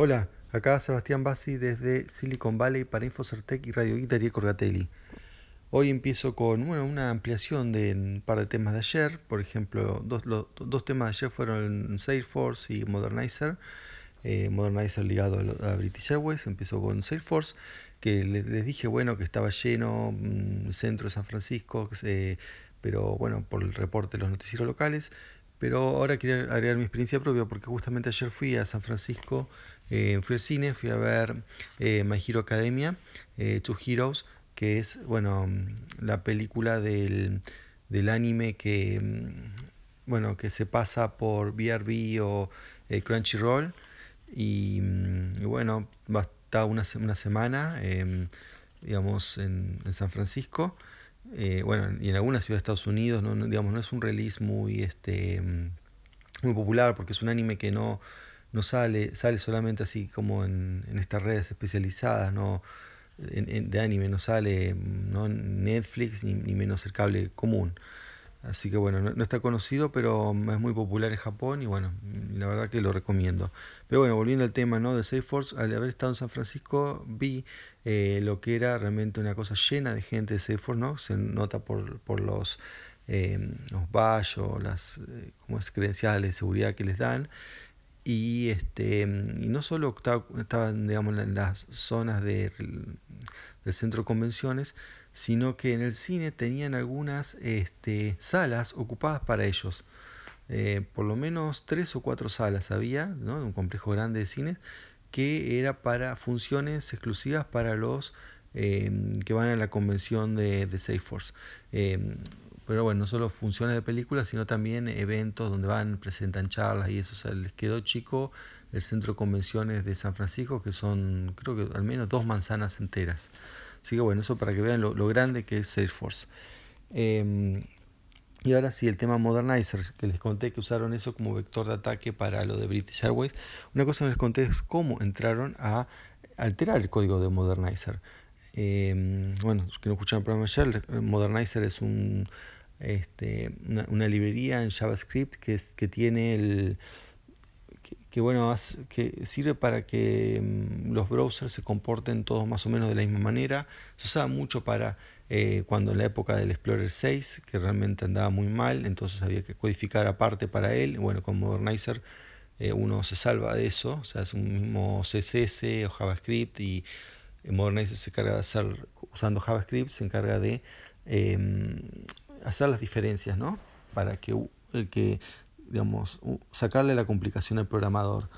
Hola, acá Sebastián Bassi desde Silicon Valley para Infocertec y Radio Guitar y Corgatelli. Hoy empiezo con bueno, una ampliación de un par de temas de ayer. Por ejemplo, dos, dos temas de ayer fueron Salesforce y Modernizer. Eh, Modernizer ligado a, British Airways. Empezó con Salesforce, que les, dije bueno que estaba lleno mm, el centro de San Francisco, pero bueno, por el reporte de los noticieros locales. Pero ahora quería agregar mi experiencia propia porque justamente ayer fui a San Francisco, eh, fui al cine, fui a ver eh, My Hero Academia, eh, Two Heroes, que es bueno la película del, del anime que mm, bueno que se pasa por BRB o eh, Crunchyroll. Y, mm, y, bueno va a estar una, una semana em, digamos en, en San Francisco eh, bueno, y en alguna ciudad de Estados Unidos, no, digamos, no es un release muy, este, mm, muy popular porque es un anime que no, no sale, sale solamente así como en, en estas redes especializadas, no de anime, no sale no Netflix ni, ni menos el cable común. Así que bueno, no, está conocido, pero es muy popular en Japón y bueno, la verdad que lo recomiendo. Pero bueno, volviendo al tema ¿no? de Salesforce, al haber estado en San Francisco vi eh, lo que era realmente una cosa llena de gente de Salesforce, ¿no? Se nota por, por los, eh, los badge o las eh, como es, credenciales de seguridad que les dan. Y, este, y no solo estaban digamos, en las zonas de, del centro de convenciones, sino que en el cine tenían algunas este, salas ocupadas para ellos. Eh, por lo menos tres o cuatro salas había, ¿no? un complejo grande de cines, que era para funciones exclusivas para los eh, que van a la convención de, de Salesforce. Eh, pero bueno, no solo funciones de películas, sino también eventos donde van, presentan charlas y eso. O sea, les quedó chico el centro de convenciones de San Francisco, que son, creo que al menos dos manzanas enteras. Así que bueno, eso para que vean lo, grande que es Salesforce. Eh, y ahora sí, el tema Modernizer, que les conté que usaron eso como vector de ataque para lo de British Airways. Una cosa que les conté es cómo entraron a alterar el código de Modernizer. Eh, bueno, que no escucharon el programa ayer, Modernizer es un este, una, librería en JavaScript que, es, que tiene el que, bueno que sirve para que um, los browsers se comporten todos más o menos de la misma manera. Se usaba mucho para eh, cuando en la época del Explorer 6 que realmente andaba muy mal entonces había que codificar aparte para él. Bueno con Modernizer eh, uno se salva de eso. O sea es un mismo CSS o JavaScript y Modernizer se encarga de hacer usando JavaScript se encarga de eh, hacer las diferencias, ¿no? Para que, que digamos, sacarle la complicación al programador.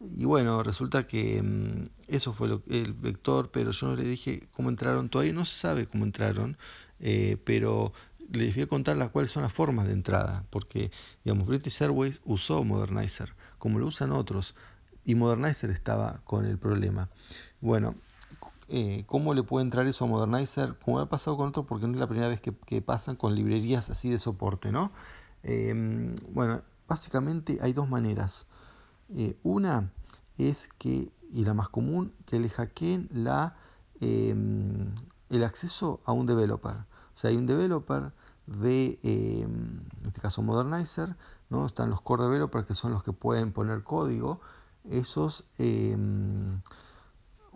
Y bueno, resulta que um, eso fue lo, el vector, pero yo no le dije cómo entraron, todavía no se sabe cómo entraron, eh, pero les voy a contar las cuáles son las formas de entrada, porque digamos, British Airways usó Modernizer, como lo usan otros, y Modernizer estaba con el problema. Bueno, eh, cómo le puede entrar eso a Modernizer, como ha pasado con otros, porque no es la primera vez que, pasan con librerías así de soporte, ¿no? Eh, bueno, básicamente hay dos maneras. Eh, una es que, y la más común, que le hackeen eh, el acceso a un developer. O sea, hay un developer de, en este caso Modernizer, ¿no? están los core developers que son los que pueden poner código. Esos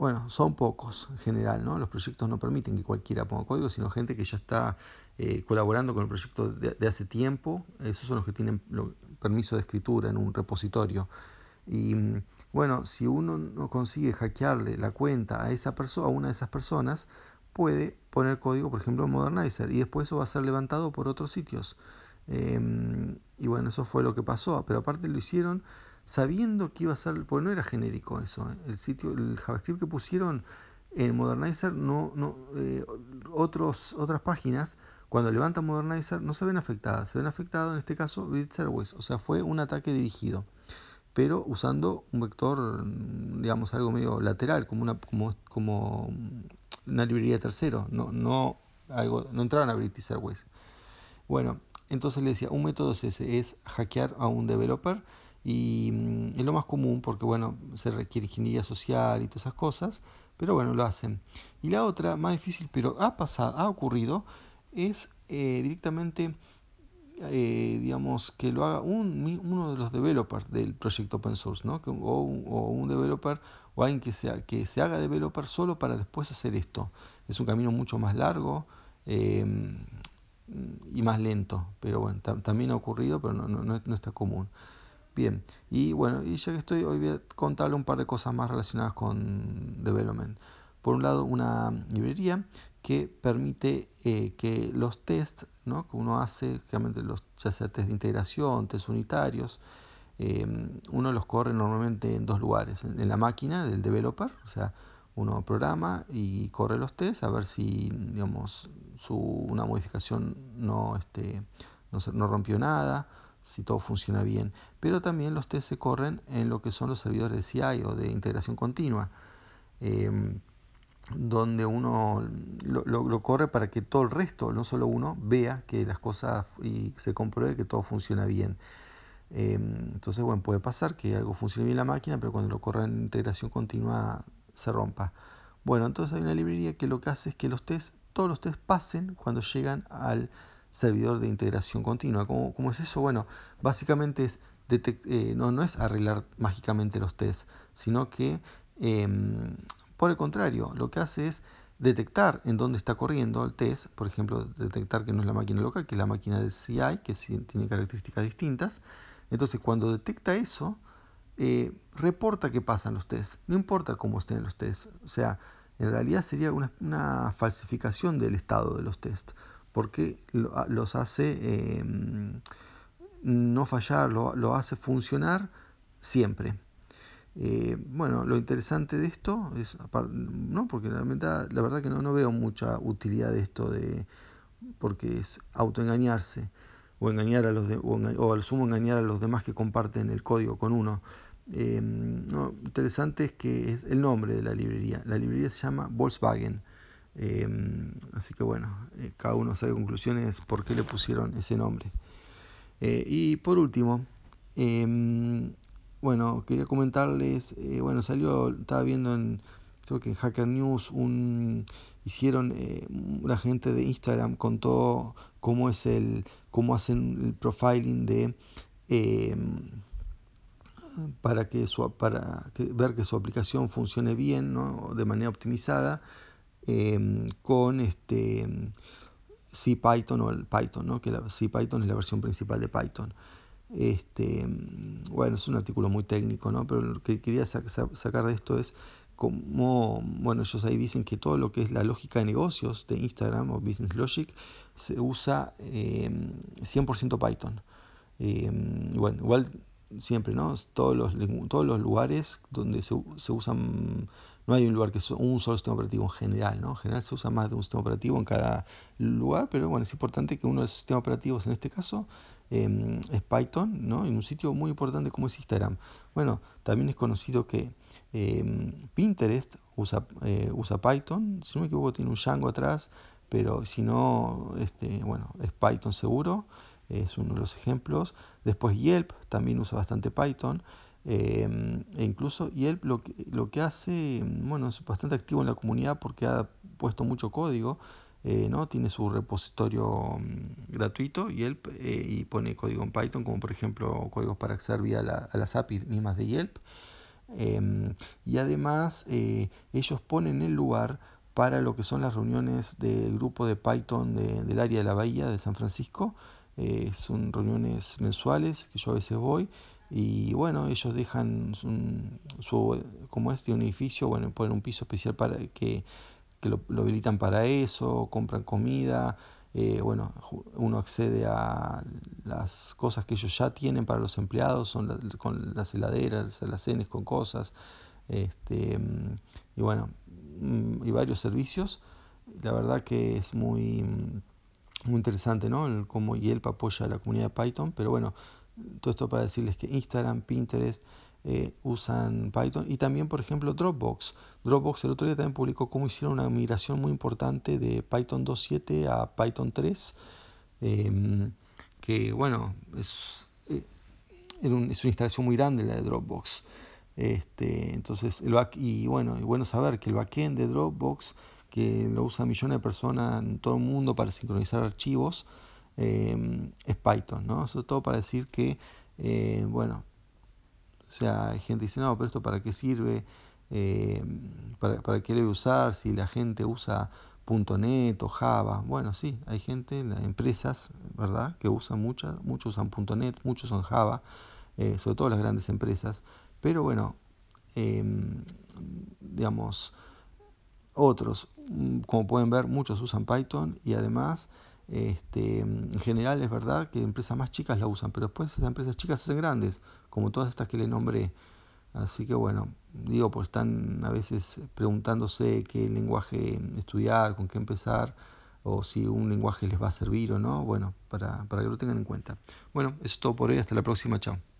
bueno, son pocos en general, ¿no? Los proyectos no permiten que cualquiera ponga código, sino gente que ya está eh, colaborando con el proyecto de, de, hace tiempo. Esos son los que tienen permiso de escritura en un repositorio. Y bueno, si uno no consigue hackearle la cuenta a esa persona, a una de esas personas, puede poner código, por ejemplo, en Modernizer, y después eso va a ser levantado por otros sitios. Eh, y bueno, eso fue lo que pasó, pero aparte lo hicieron sabiendo que iba a ser, porque no era genérico eso, ¿eh? el sitio, el JavaScript que pusieron en Modernizer, no, no, eh, otros, otras páginas, cuando levantan Modernizer, no se ven afectadas, se ven afectadas en este caso British Airways, o sea, fue un ataque dirigido, pero usando un vector, digamos, algo medio lateral, como una, como, como una librería tercero, no, no, algo, no entraron a British Airways. Bueno, entonces le decía, un método es ese, es hackear a un developer, y mm, es lo más común porque bueno se requiere ingeniería social y todas esas cosas pero bueno lo hacen y la otra más difícil pero ha pasado ha ocurrido es eh, directamente eh, digamos, que lo haga un, uno de los developers del proyecto open source, ¿no? o, un developer o alguien que, sea, que se haga developer solo para después hacer esto. Es un camino mucho más largo eh, y más lento, pero bueno, también ha ocurrido, pero no, no, no está común. Bien, y bueno, y ya que estoy, hoy voy a contarle un par de cosas más relacionadas con development. Por un lado, una librería que permite eh, que los tests ¿no? que uno hace, realmente los, ya sea test de integración, test unitarios, eh, uno los corre normalmente en dos lugares, en, la máquina del developer, o sea, uno programa y corre los tests a ver si digamos, su, una modificación no, este, no, no rompió nada, si todo funciona bien. Pero también los tests se corren en lo que son los servidores de CI o de integración continua. Eh, donde uno lo, lo, corre para que todo el resto, no solo uno, vea que las cosas y se compruebe que todo funciona bien. Em, entonces, bueno, puede pasar que algo funcione bien en la máquina, pero cuando lo corre en integración continua se rompa. Bueno, entonces hay una librería que lo que hace es que los tests, todos los tests pasen cuando llegan al servidor de integración continua. ¿Cómo, cómo es eso? Bueno, básicamente eh, no, es arreglar mágicamente los tests, sino que em, por el contrario, lo que hace es detectar en dónde está corriendo el test, por ejemplo, detectar que no es la máquina local, que es la máquina del CI, que tiene características distintas. Entonces, cuando detecta eso, eh, reporta que pasan los tests, no importa cómo estén los tests. O sea, en realidad sería una, falsificación del estado de los tests, porque los hace em, no fallar, lo hace funcionar siempre. Eh, bueno, lo interesante de esto es, no, porque realmente la verdad que no, veo mucha utilidad de esto de, porque es autoengañarse o engañar a los o, al sumo engañar a los demás que comparten el código con uno. Eh, no, interesante es que es el nombre de la librería. La librería se llama Volkswagen. Eh, así que bueno, cada uno sabe conclusiones por qué le pusieron ese nombre. y por último, bueno, quería comentarles, eh, bueno, salió, estaba viendo en, creo que en Hacker News, un, hicieron, eh, la gente de Instagram contó cómo es el, cómo hacen el profiling de, eh, para que su, para ver que su aplicación funcione bien, ¿no? de manera optimizada, con este CPython o el Python, ¿no? que la CPython es la versión principal de Python. Este, bueno, es un artículo muy técnico, ¿no? pero lo que quería sacar de esto es cómo, bueno, ellos ahí dicen que todo lo que es la lógica de negocios de Instagram o Business Logic se usa 100% em, Python. Em, bueno, igual siempre, ¿no? Todos los, todos los lugares donde se, se usan no hay un lugar que es un solo sistema operativo en general, ¿no? En general se usa más de un sistema operativo en cada lugar, pero bueno, es importante que uno de los sistemas operativos en este caso em, es Python, ¿no? En un sitio muy importante como es Instagram. Bueno, también es conocido que em, Pinterest usa, eh, usa Python, si no me equivoco tiene un Django atrás, pero si no, este, bueno, es Python seguro, es uno de los ejemplos. Después Yelp también usa bastante Python. Em, e incluso, y él lo que, lo que hace, bueno, es bastante activo en la comunidad porque ha puesto mucho código, eh, ¿no? Tiene su repositorio mm, gratuito y eh, y pone código en Python, como por ejemplo códigos para acceder vía a las APIs mismas de Yelp. Em, y además eh, ellos ponen el lugar para lo que son las reuniones del grupo de Python del área de la bahía de San Francisco. son reuniones mensuales que yo a veces voy y bueno, ellos dejan su, como este un edificio, bueno, ponen un piso especial para que, que lo, habilitan para eso, compran comida, eh, bueno, uno accede a las cosas que ellos ya tienen para los empleados, son con las heladeras, alacenes con cosas, este, y bueno, mm, y varios servicios. La verdad que es muy, muy interesante, ¿no? El, cómo Yelp apoya a la comunidad de Python, pero bueno, todo esto para decirles que Instagram, Pinterest eh, usan Python y también, por ejemplo, Dropbox. Dropbox el otro día también publicó cómo hicieron una migración muy importante de Python 2.7 a Python 3, em, que bueno, es, eh, es una instalación muy grande la de Dropbox. Este, entonces, el y bueno, y bueno saber que el backend de Dropbox, que lo usan millones de personas en todo el mundo para sincronizar archivos, eh, es Python, ¿no? Sobre todo para decir que, eh, bueno, o sea, hay gente que dice, no, pero esto para qué sirve, eh, para, para qué debe usar, si la gente usa .NET o Java. Bueno, sí, hay gente, empresas, ¿verdad?, que usan muchas, muchos usan .NET, muchos usan Java, sobre todo las grandes empresas. Pero bueno, em, digamos, otros, mm, como pueden ver, muchos usan Python y además, este, en general es verdad que empresas más chicas la usan, pero después esas empresas chicas se hacen grandes, como todas estas que le nombré. Así que bueno, digo, pues están a veces preguntándose qué lenguaje estudiar, con qué empezar, o si un lenguaje les va a servir o no, bueno, para, para que lo tengan en cuenta. Bueno, eso es todo por hoy, hasta la próxima, chao.